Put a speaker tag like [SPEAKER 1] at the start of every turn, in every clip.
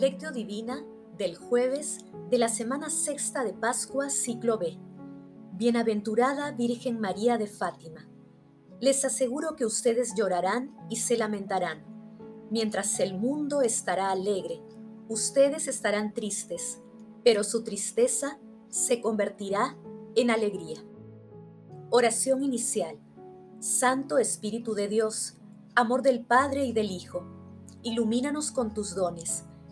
[SPEAKER 1] Lectio Divina del jueves de la semana sexta de Pascua, ciclo B. Bienaventurada Virgen María de Fátima. Les aseguro que ustedes llorarán y se lamentarán. Mientras el mundo estará alegre, ustedes estarán tristes, pero su tristeza se convertirá en alegría. Oración inicial. Santo Espíritu de Dios, amor del Padre y del Hijo, ilumínanos con tus dones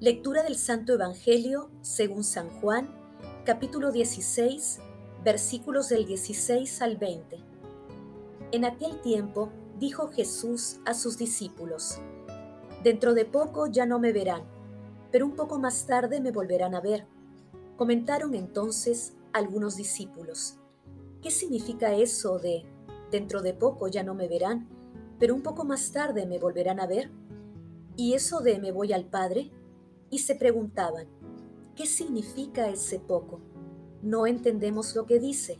[SPEAKER 1] Lectura del Santo Evangelio según San Juan, capítulo 16, versículos del 16 al 20. En aquel tiempo dijo Jesús a sus discípulos, Dentro de poco ya no me verán, pero un poco más tarde me volverán a ver. Comentaron entonces algunos discípulos, ¿qué significa eso de dentro de poco ya no me verán, pero un poco más tarde me volverán a ver? ¿Y eso de me voy al Padre? Y se preguntaban, ¿qué significa ese poco? No entendemos lo que dice.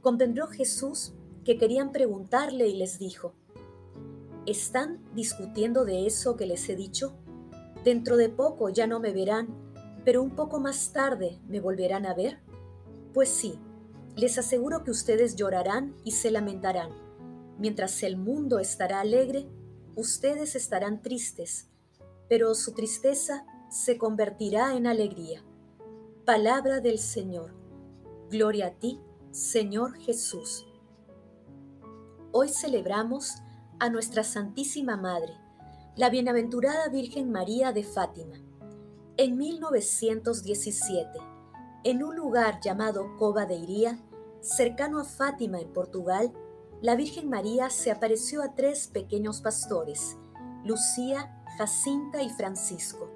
[SPEAKER 1] Comprendió Jesús que querían preguntarle y les dijo, ¿están discutiendo de eso que les he dicho? Dentro de poco ya no me verán, pero un poco más tarde me volverán a ver. Pues sí, les aseguro que ustedes llorarán y se lamentarán. Mientras el mundo estará alegre, ustedes estarán tristes, pero su tristeza se convertirá en alegría. Palabra del Señor. Gloria a ti, Señor Jesús. Hoy celebramos a nuestra Santísima Madre, la Bienaventurada Virgen María de Fátima. En 1917, en un lugar llamado Cova de Iría, cercano a Fátima en Portugal, la Virgen María se apareció a tres pequeños pastores, Lucía, Jacinta y Francisco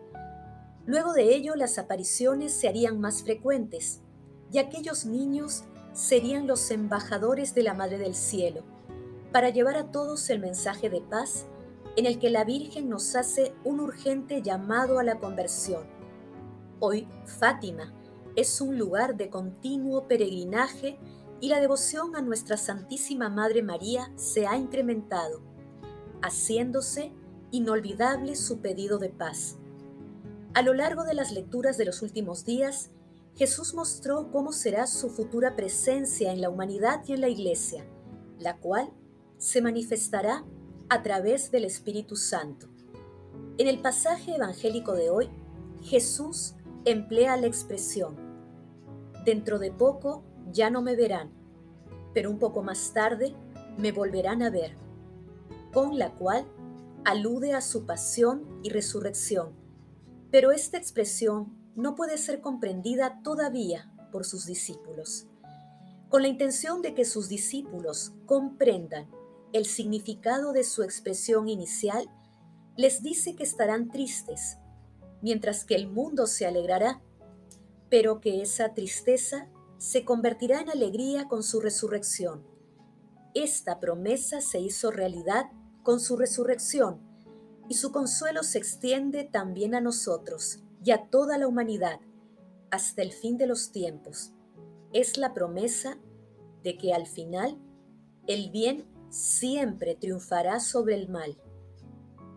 [SPEAKER 1] Luego de ello las apariciones se harían más frecuentes y aquellos niños serían los embajadores de la Madre del Cielo para llevar a todos el mensaje de paz en el que la Virgen nos hace un urgente llamado a la conversión. Hoy Fátima es un lugar de continuo peregrinaje y la devoción a nuestra Santísima Madre María se ha incrementado, haciéndose inolvidable su pedido de paz. A lo largo de las lecturas de los últimos días, Jesús mostró cómo será su futura presencia en la humanidad y en la Iglesia, la cual se manifestará a través del Espíritu Santo. En el pasaje evangélico de hoy, Jesús emplea la expresión, dentro de poco ya no me verán, pero un poco más tarde me volverán a ver, con la cual alude a su pasión y resurrección pero esta expresión no puede ser comprendida todavía por sus discípulos. Con la intención de que sus discípulos comprendan el significado de su expresión inicial, les dice que estarán tristes, mientras que el mundo se alegrará, pero que esa tristeza se convertirá en alegría con su resurrección. Esta promesa se hizo realidad con su resurrección y su consuelo se extiende también a nosotros y a toda la humanidad hasta el fin de los tiempos. Es la promesa de que al final el bien siempre triunfará sobre el mal.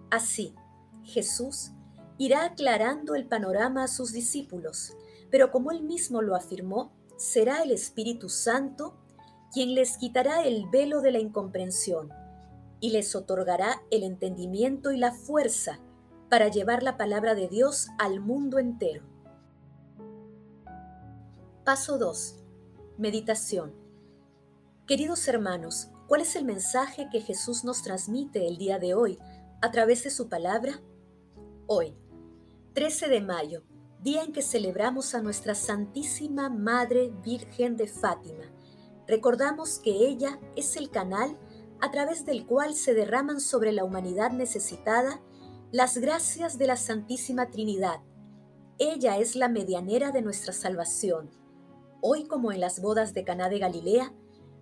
[SPEAKER 1] Así, Jesús irá aclarando el panorama a sus discípulos, pero como él mismo lo afirmó, será el Espíritu Santo quien les quitará el velo de la incomprensión y les otorgará el entendimiento y la fuerza para llevar la palabra de Dios al mundo entero. Paso 2. Meditación. Queridos hermanos, ¿cuál es el mensaje que Jesús nos transmite el día de hoy a través de su palabra? Hoy, 13 de mayo, día en que celebramos a nuestra Santísima Madre Virgen de Fátima, recordamos que ella es el canal a través del cual se derraman sobre la humanidad necesitada las gracias de la Santísima Trinidad, ella es la medianera de nuestra salvación. Hoy, como en las bodas de Caná de Galilea,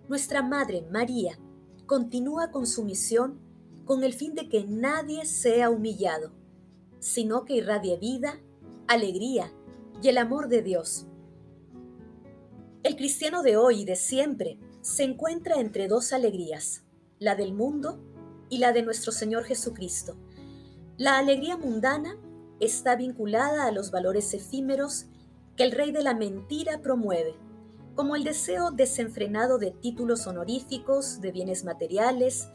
[SPEAKER 1] nuestra Madre María continúa con su misión con el fin de que nadie sea humillado, sino que irradie vida, alegría y el amor de Dios. El cristiano de hoy y de siempre se encuentra entre dos alegrías, la del mundo y la de nuestro Señor Jesucristo. La alegría mundana está vinculada a los valores efímeros que el rey de la mentira promueve, como el deseo desenfrenado de títulos honoríficos, de bienes materiales,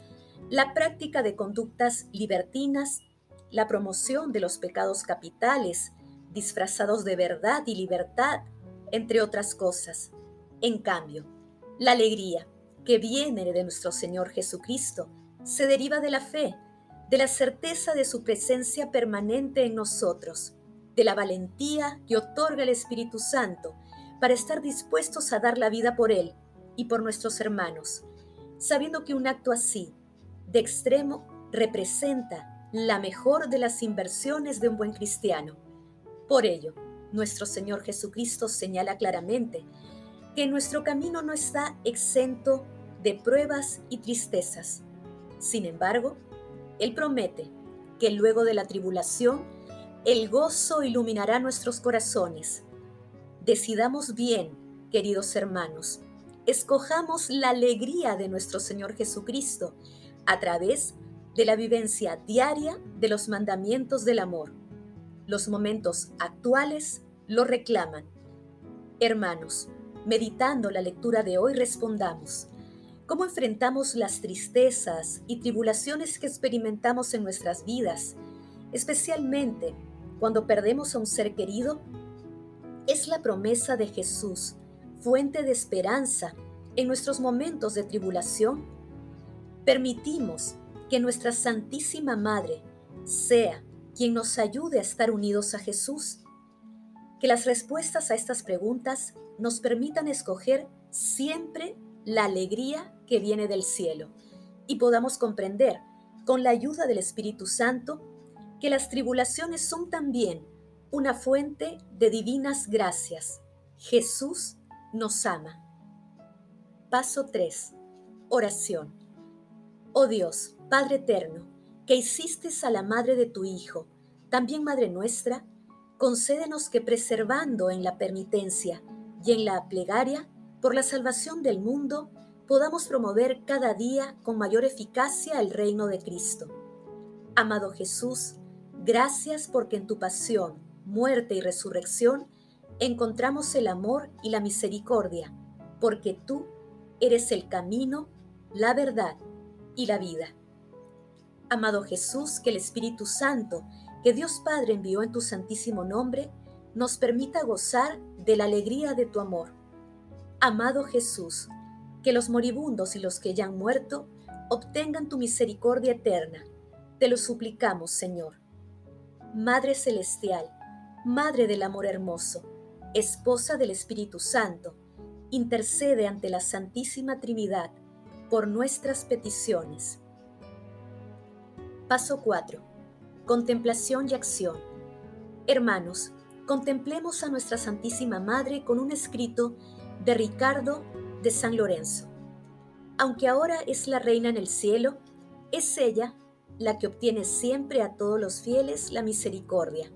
[SPEAKER 1] la práctica de conductas libertinas, la promoción de los pecados capitales, disfrazados de verdad y libertad, entre otras cosas. En cambio, la alegría que viene de nuestro Señor Jesucristo se deriva de la fe, de la certeza de su presencia permanente en nosotros, de la valentía que otorga el Espíritu Santo para estar dispuestos a dar la vida por Él y por nuestros hermanos, sabiendo que un acto así, de extremo, representa la mejor de las inversiones de un buen cristiano. Por ello, nuestro Señor Jesucristo señala claramente que nuestro camino no está exento de pruebas y tristezas. Sin embargo, él promete que luego de la tribulación, el gozo iluminará nuestros corazones. Decidamos bien, queridos hermanos, escojamos la alegría de nuestro Señor Jesucristo a través de la vivencia diaria de los mandamientos del amor. Los momentos actuales lo reclaman. Hermanos, meditando la lectura de hoy, respondamos, cómo enfrentamos las tristezas y tribulaciones que experimentamos en nuestras vidas, especialmente cuando perdemos a un ser querido, es la promesa de Jesús, fuente de esperanza en nuestros momentos de tribulación. Permitimos que nuestra Santísima Madre sea quien nos ayude a estar unidos a Jesús. Que las respuestas a estas preguntas nos permitan escoger siempre la alegría que viene del cielo y podamos comprender, con la ayuda del Espíritu Santo, que las tribulaciones son también una fuente de divinas gracias. Jesús nos ama. Paso 3. Oración. Oh Dios, Padre eterno, que hiciste a la madre de tu Hijo, también Madre nuestra, concédenos que preservando en la penitencia y en la plegaria por la salvación del mundo, podamos promover cada día con mayor eficacia el reino de Cristo. Amado Jesús, gracias porque en tu pasión, muerte y resurrección encontramos el amor y la misericordia, porque tú eres el camino, la verdad y la vida. Amado Jesús, que el Espíritu Santo, que Dios Padre envió en tu santísimo nombre, nos permita gozar de la alegría de tu amor. Amado Jesús, que los moribundos y los que ya han muerto obtengan tu misericordia eterna. Te lo suplicamos, Señor. Madre Celestial, Madre del Amor Hermoso, Esposa del Espíritu Santo, intercede ante la Santísima Trinidad por nuestras peticiones. Paso 4. Contemplación y acción. Hermanos, contemplemos a nuestra Santísima Madre con un escrito de Ricardo de San Lorenzo. Aunque ahora es la reina en el cielo, es ella la que obtiene siempre a todos los fieles la misericordia.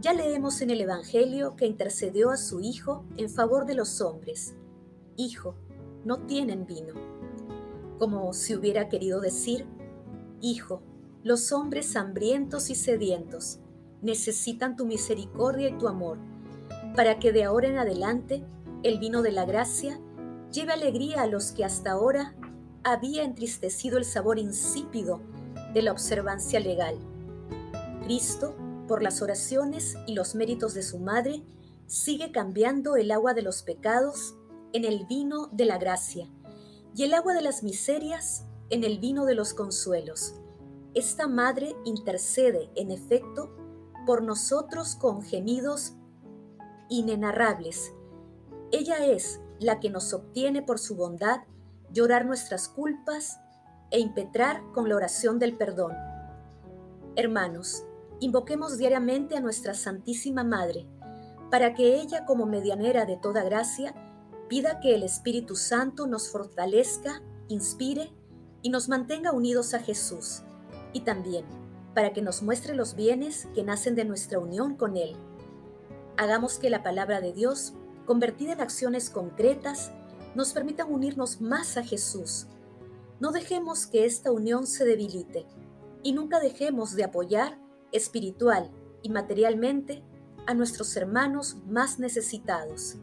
[SPEAKER 1] Ya leemos en el Evangelio que intercedió a su Hijo en favor de los hombres. Hijo, no tienen vino. Como si hubiera querido decir, Hijo, los hombres hambrientos y sedientos necesitan tu misericordia y tu amor, para que de ahora en adelante el vino de la gracia lleve alegría a los que hasta ahora había entristecido el sabor insípido de la observancia legal. Cristo, por las oraciones y los méritos de su Madre, sigue cambiando el agua de los pecados en el vino de la gracia y el agua de las miserias en el vino de los consuelos. Esta Madre intercede, en efecto, por nosotros con gemidos inenarrables. Ella es la que nos obtiene por su bondad llorar nuestras culpas e impetrar con la oración del perdón. Hermanos, invoquemos diariamente a nuestra Santísima Madre, para que ella, como medianera de toda gracia, pida que el Espíritu Santo nos fortalezca, inspire y nos mantenga unidos a Jesús, y también para que nos muestre los bienes que nacen de nuestra unión con Él. Hagamos que la palabra de Dios, convertida en acciones concretas, nos permita unirnos más a Jesús. No dejemos que esta unión se debilite y nunca dejemos de apoyar espiritual y materialmente a nuestros hermanos más necesitados.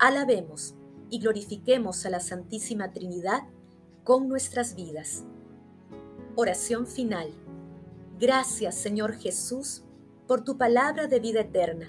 [SPEAKER 1] Alabemos y glorifiquemos a la Santísima Trinidad con nuestras vidas. Oración final. Gracias, Señor Jesús, por tu palabra de vida eterna.